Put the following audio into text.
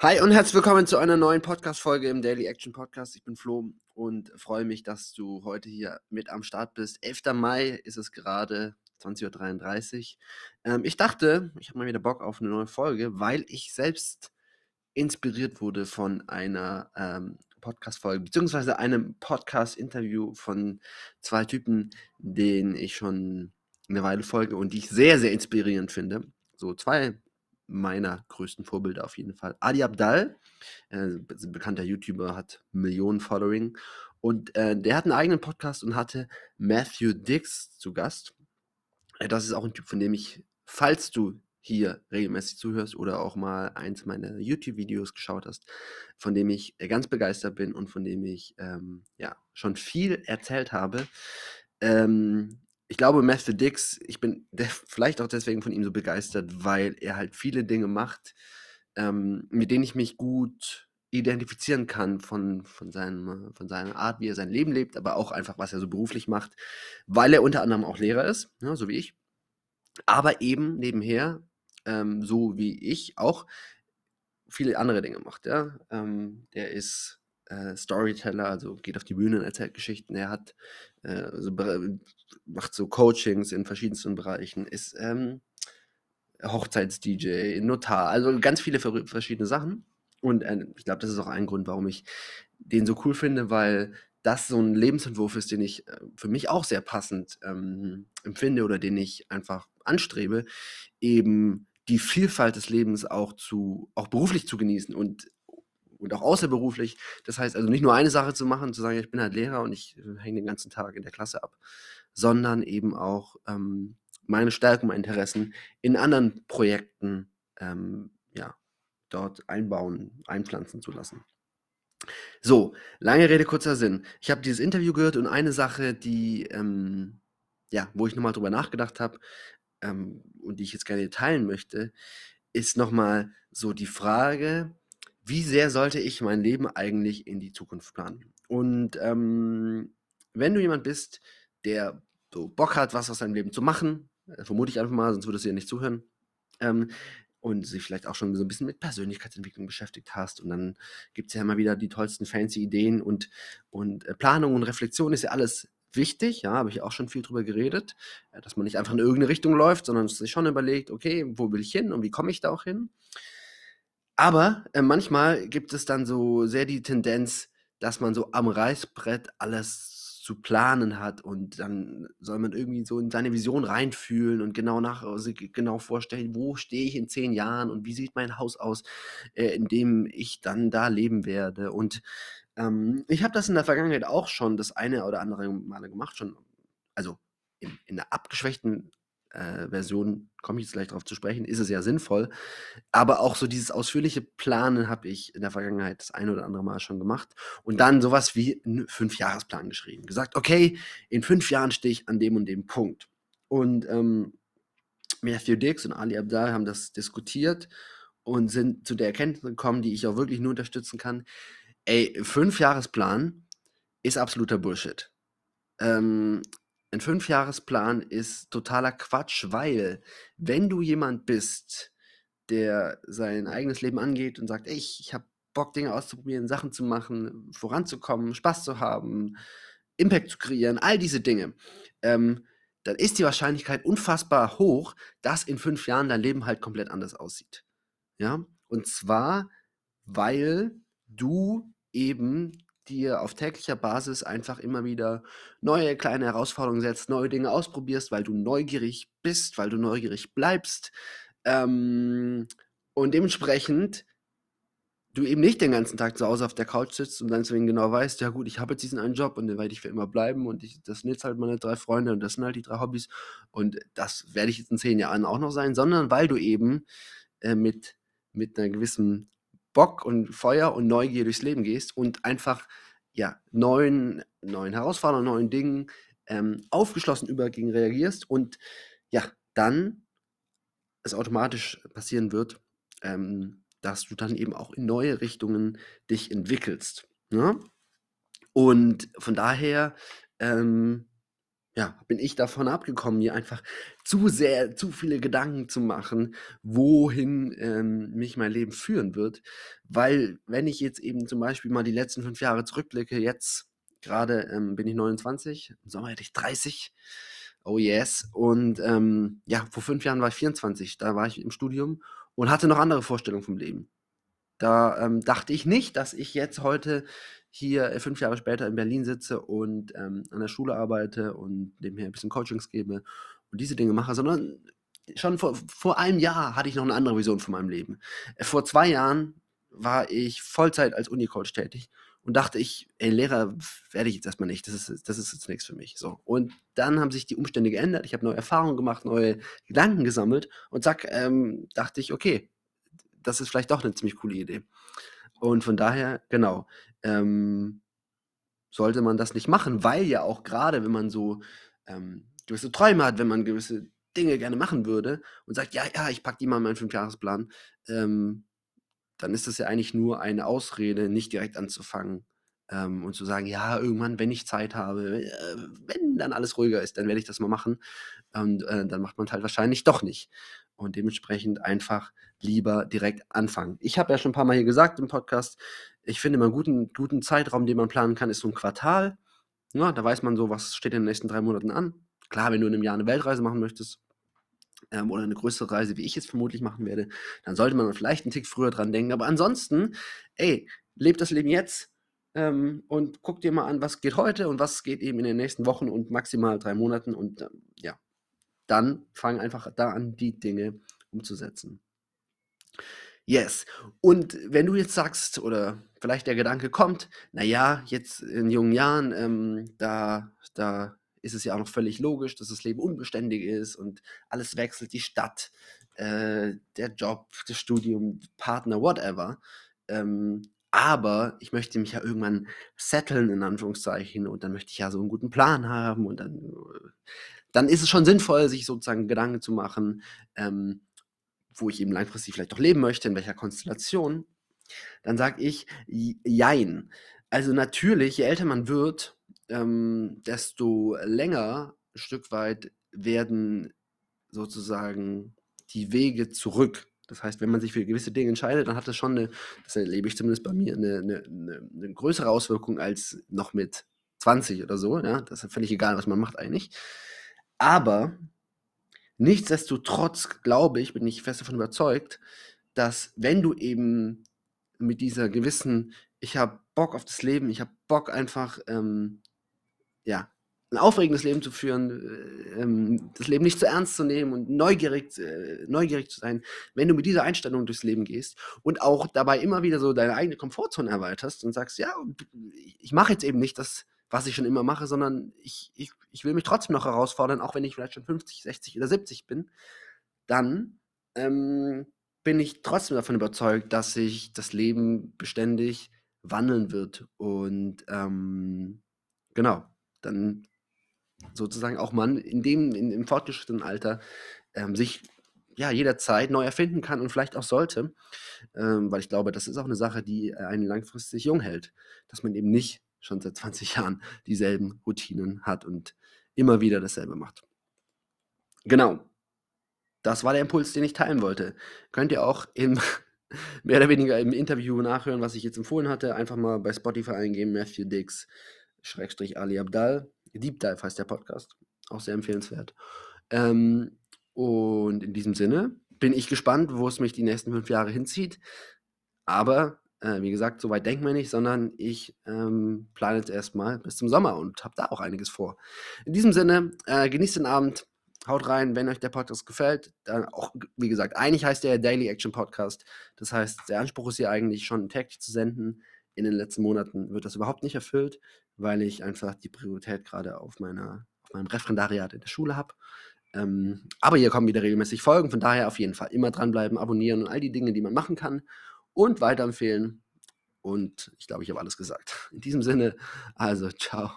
Hi und herzlich willkommen zu einer neuen Podcast-Folge im Daily Action Podcast. Ich bin Flo und freue mich, dass du heute hier mit am Start bist. 11. Mai ist es gerade, 20.33 Uhr. Ähm, ich dachte, ich habe mal wieder Bock auf eine neue Folge, weil ich selbst inspiriert wurde von einer ähm, Podcast-Folge, beziehungsweise einem Podcast-Interview von zwei Typen, denen ich schon eine Weile folge und die ich sehr, sehr inspirierend finde. So zwei meiner größten Vorbilder auf jeden Fall. Adi Abdal, äh, bekannter YouTuber, hat Millionen Following und äh, der hat einen eigenen Podcast und hatte Matthew Dix zu Gast. Äh, das ist auch ein Typ, von dem ich, falls du hier regelmäßig zuhörst oder auch mal eins meiner YouTube-Videos geschaut hast, von dem ich äh, ganz begeistert bin und von dem ich ähm, ja schon viel erzählt habe. Ähm, ich glaube, Matthew Dix, ich bin vielleicht auch deswegen von ihm so begeistert, weil er halt viele Dinge macht, ähm, mit denen ich mich gut identifizieren kann von, von, seinem, von seiner Art, wie er sein Leben lebt, aber auch einfach, was er so beruflich macht, weil er unter anderem auch Lehrer ist, ja, so wie ich. Aber eben nebenher, ähm, so wie ich, auch viele andere Dinge macht. Ja? Ähm, der ist äh, Storyteller, also geht auf die Bühne und erzählt Geschichten. Er hat äh, so, macht so Coachings in verschiedensten Bereichen, ist ähm, Hochzeits-DJ, Notar, also ganz viele verschiedene Sachen. Und äh, ich glaube, das ist auch ein Grund, warum ich den so cool finde, weil das so ein Lebensentwurf ist, den ich äh, für mich auch sehr passend ähm, empfinde oder den ich einfach anstrebe, eben die Vielfalt des Lebens auch zu, auch beruflich zu genießen und und auch außerberuflich. Das heißt also nicht nur eine Sache zu machen, zu sagen, ich bin halt Lehrer und ich äh, hänge den ganzen Tag in der Klasse ab, sondern eben auch ähm, meine Stärken, meine Interessen in anderen Projekten ähm, ja, dort einbauen, einpflanzen zu lassen. So, lange Rede, kurzer Sinn. Ich habe dieses Interview gehört und eine Sache, die, ähm, ja, wo ich nochmal drüber nachgedacht habe ähm, und die ich jetzt gerne teilen möchte, ist nochmal so die Frage, wie sehr sollte ich mein Leben eigentlich in die Zukunft planen? Und ähm, wenn du jemand bist, der so Bock hat, was aus seinem Leben zu machen, äh, vermute ich einfach mal, sonst würdest du ja nicht zuhören, ähm, und sich vielleicht auch schon so ein bisschen mit Persönlichkeitsentwicklung beschäftigt hast. Und dann gibt es ja immer wieder die tollsten fancy Ideen und, und äh, Planung und Reflexion ist ja alles wichtig, ja, habe ich auch schon viel drüber geredet, äh, dass man nicht einfach in irgendeine Richtung läuft, sondern sich schon überlegt, okay, wo will ich hin und wie komme ich da auch hin? Aber, äh, manchmal gibt es dann so sehr die Tendenz, dass man so am Reißbrett alles zu planen hat und dann soll man irgendwie so in seine Vision reinfühlen und genau nach also genau vorstellen, wo stehe ich in 10 Jahren und wie sieht mein Haus aus, äh, in dem ich dann da leben werde. Und, ähm, ich habe das in der Vergangenheit auch schon das eine oder andere Male gemacht, schon also in in 'ner abgeschwächten äh, Version, komme ich jetzt gleich darauf zu sprechen, ist es ja sinnvoll. Aber auch so dieses ausführliche Planen habe ich in der Vergangenheit das eine oder andere Mal schon gemacht. Und dann sowas wie einen Fünfjahresplan geschrieben. Gesagt, okay, in fünf Jahren stehe ich an dem und dem Punkt. Und ähm, Matthew Dix und Ali Abdal haben das diskutiert und sind zu der Erkenntnis gekommen, die ich auch wirklich nur unterstützen kann. Ey, Fünfjahresplan ist absoluter Bullshit. Ähm, ein Fünfjahresplan ist totaler Quatsch, weil wenn du jemand bist, der sein eigenes Leben angeht und sagt, ich, ich habe Bock, Dinge auszuprobieren, Sachen zu machen, voranzukommen, Spaß zu haben, Impact zu kreieren, all diese Dinge, ähm, dann ist die Wahrscheinlichkeit unfassbar hoch, dass in fünf Jahren dein Leben halt komplett anders aussieht. Ja, und zwar, weil du eben dir auf täglicher Basis einfach immer wieder neue kleine Herausforderungen setzt, neue Dinge ausprobierst, weil du neugierig bist, weil du neugierig bleibst. Ähm, und dementsprechend du eben nicht den ganzen Tag zu Hause auf der Couch sitzt und dann deswegen genau weißt, ja gut, ich habe jetzt diesen einen Job und den werde ich für immer bleiben und ich, das sind jetzt halt meine drei Freunde und das sind halt die drei Hobbys und das werde ich jetzt in zehn Jahren auch noch sein, sondern weil du eben äh, mit, mit einer gewissen Bock und Feuer und Neugier durchs Leben gehst und einfach ja, neuen, neuen Herausforderungen, neuen Dingen ähm, aufgeschlossen übergegen reagierst und ja, dann es automatisch passieren wird, ähm, dass du dann eben auch in neue Richtungen dich entwickelst. Ne? Und von daher ähm, ja, bin ich davon abgekommen, mir einfach zu sehr, zu viele Gedanken zu machen, wohin ähm, mich mein Leben führen wird. Weil, wenn ich jetzt eben zum Beispiel mal die letzten fünf Jahre zurückblicke, jetzt gerade ähm, bin ich 29, im Sommer hätte ich 30. Oh yes. Und ähm, ja, vor fünf Jahren war ich 24, da war ich im Studium und hatte noch andere Vorstellungen vom Leben. Da ähm, dachte ich nicht, dass ich jetzt heute hier äh, fünf Jahre später in Berlin sitze und ähm, an der Schule arbeite und nebenher ein bisschen Coachings gebe und diese Dinge mache, sondern schon vor, vor einem Jahr hatte ich noch eine andere Vision von meinem Leben. Äh, vor zwei Jahren war ich Vollzeit als Unicoach tätig und dachte ich, ey, Lehrer werde ich jetzt erstmal nicht, das ist, das ist jetzt nichts für mich. So. Und dann haben sich die Umstände geändert, ich habe neue Erfahrungen gemacht, neue Gedanken gesammelt und zack, ähm, dachte ich, okay, das ist vielleicht doch eine ziemlich coole Idee. Und von daher, genau, ähm, sollte man das nicht machen, weil ja auch gerade, wenn man so ähm, gewisse Träume hat, wenn man gewisse Dinge gerne machen würde und sagt, ja, ja, ich packe die mal in meinen Fünfjahresplan, ähm, dann ist das ja eigentlich nur eine Ausrede, nicht direkt anzufangen ähm, und zu sagen, ja, irgendwann, wenn ich Zeit habe, äh, wenn dann alles ruhiger ist, dann werde ich das mal machen. Und äh, dann macht man es halt wahrscheinlich doch nicht und dementsprechend einfach lieber direkt anfangen. Ich habe ja schon ein paar Mal hier gesagt im Podcast, ich finde immer einen guten, guten Zeitraum, den man planen kann, ist so ein Quartal. Ja, da weiß man so, was steht in den nächsten drei Monaten an. Klar, wenn du in einem Jahr eine Weltreise machen möchtest ähm, oder eine größere Reise, wie ich jetzt vermutlich machen werde, dann sollte man vielleicht einen Tick früher dran denken. Aber ansonsten, ey, lebt das Leben jetzt ähm, und guck dir mal an, was geht heute und was geht eben in den nächsten Wochen und maximal drei Monaten und ähm, ja, dann fang einfach da an, die Dinge umzusetzen. Yes. Und wenn du jetzt sagst, oder vielleicht der Gedanke kommt, naja, jetzt in jungen Jahren, ähm, da, da ist es ja auch noch völlig logisch, dass das Leben unbeständig ist und alles wechselt, die Stadt, äh, der Job, das Studium, Partner, whatever. Ähm, aber ich möchte mich ja irgendwann setteln, in Anführungszeichen, und dann möchte ich ja so einen guten Plan haben und dann äh, dann ist es schon sinnvoll, sich sozusagen Gedanken zu machen, ähm, wo ich eben langfristig vielleicht auch leben möchte, in welcher Konstellation. Dann sage ich, jein. Also natürlich, je älter man wird, ähm, desto länger ein Stück weit werden sozusagen die Wege zurück. Das heißt, wenn man sich für gewisse Dinge entscheidet, dann hat das schon eine, das erlebe ich zumindest bei mir, eine, eine, eine, eine größere Auswirkung als noch mit 20 oder so. Ja? Das ist völlig egal, was man macht eigentlich. Aber nichtsdestotrotz glaube ich, bin ich fest davon überzeugt, dass wenn du eben mit dieser gewissen, ich habe Bock auf das Leben, ich habe Bock einfach, ähm, ja, ein aufregendes Leben zu führen, äh, ähm, das Leben nicht zu ernst zu nehmen und neugierig, äh, neugierig zu sein, wenn du mit dieser Einstellung durchs Leben gehst und auch dabei immer wieder so deine eigene Komfortzone erweiterst und sagst, ja, ich mache jetzt eben nicht das, was ich schon immer mache, sondern ich, ich, ich will mich trotzdem noch herausfordern, auch wenn ich vielleicht schon 50, 60 oder 70 bin, dann ähm, bin ich trotzdem davon überzeugt, dass sich das Leben beständig wandeln wird. Und ähm, genau, dann sozusagen auch man in dem, in, im fortgeschrittenen Alter ähm, sich ja jederzeit neu erfinden kann und vielleicht auch sollte, ähm, weil ich glaube, das ist auch eine Sache, die einen langfristig jung hält, dass man eben nicht schon seit 20 Jahren dieselben Routinen hat und immer wieder dasselbe macht. Genau. Das war der Impuls, den ich teilen wollte. Könnt ihr auch im, mehr oder weniger im Interview nachhören, was ich jetzt empfohlen hatte. Einfach mal bei Spotify eingeben, Matthew Dix, Schrägstrich Ali Abdal. Deep Dive heißt der Podcast. Auch sehr empfehlenswert. Ähm, und in diesem Sinne bin ich gespannt, wo es mich die nächsten fünf Jahre hinzieht. Aber äh, wie gesagt, so weit denken wir nicht, sondern ich ähm, plane jetzt erstmal bis zum Sommer und habe da auch einiges vor. In diesem Sinne, äh, genießt den Abend, haut rein, wenn euch der Podcast gefällt. Dann auch, wie gesagt, eigentlich heißt der Daily Action Podcast. Das heißt, der Anspruch ist hier eigentlich schon täglich zu senden. In den letzten Monaten wird das überhaupt nicht erfüllt, weil ich einfach die Priorität gerade auf, auf meinem Referendariat in der Schule habe. Ähm, aber hier kommen wieder regelmäßig Folgen, von daher auf jeden Fall immer dranbleiben, abonnieren und all die Dinge, die man machen kann und weiterempfehlen. Und ich glaube, ich habe alles gesagt. In diesem Sinne, also ciao.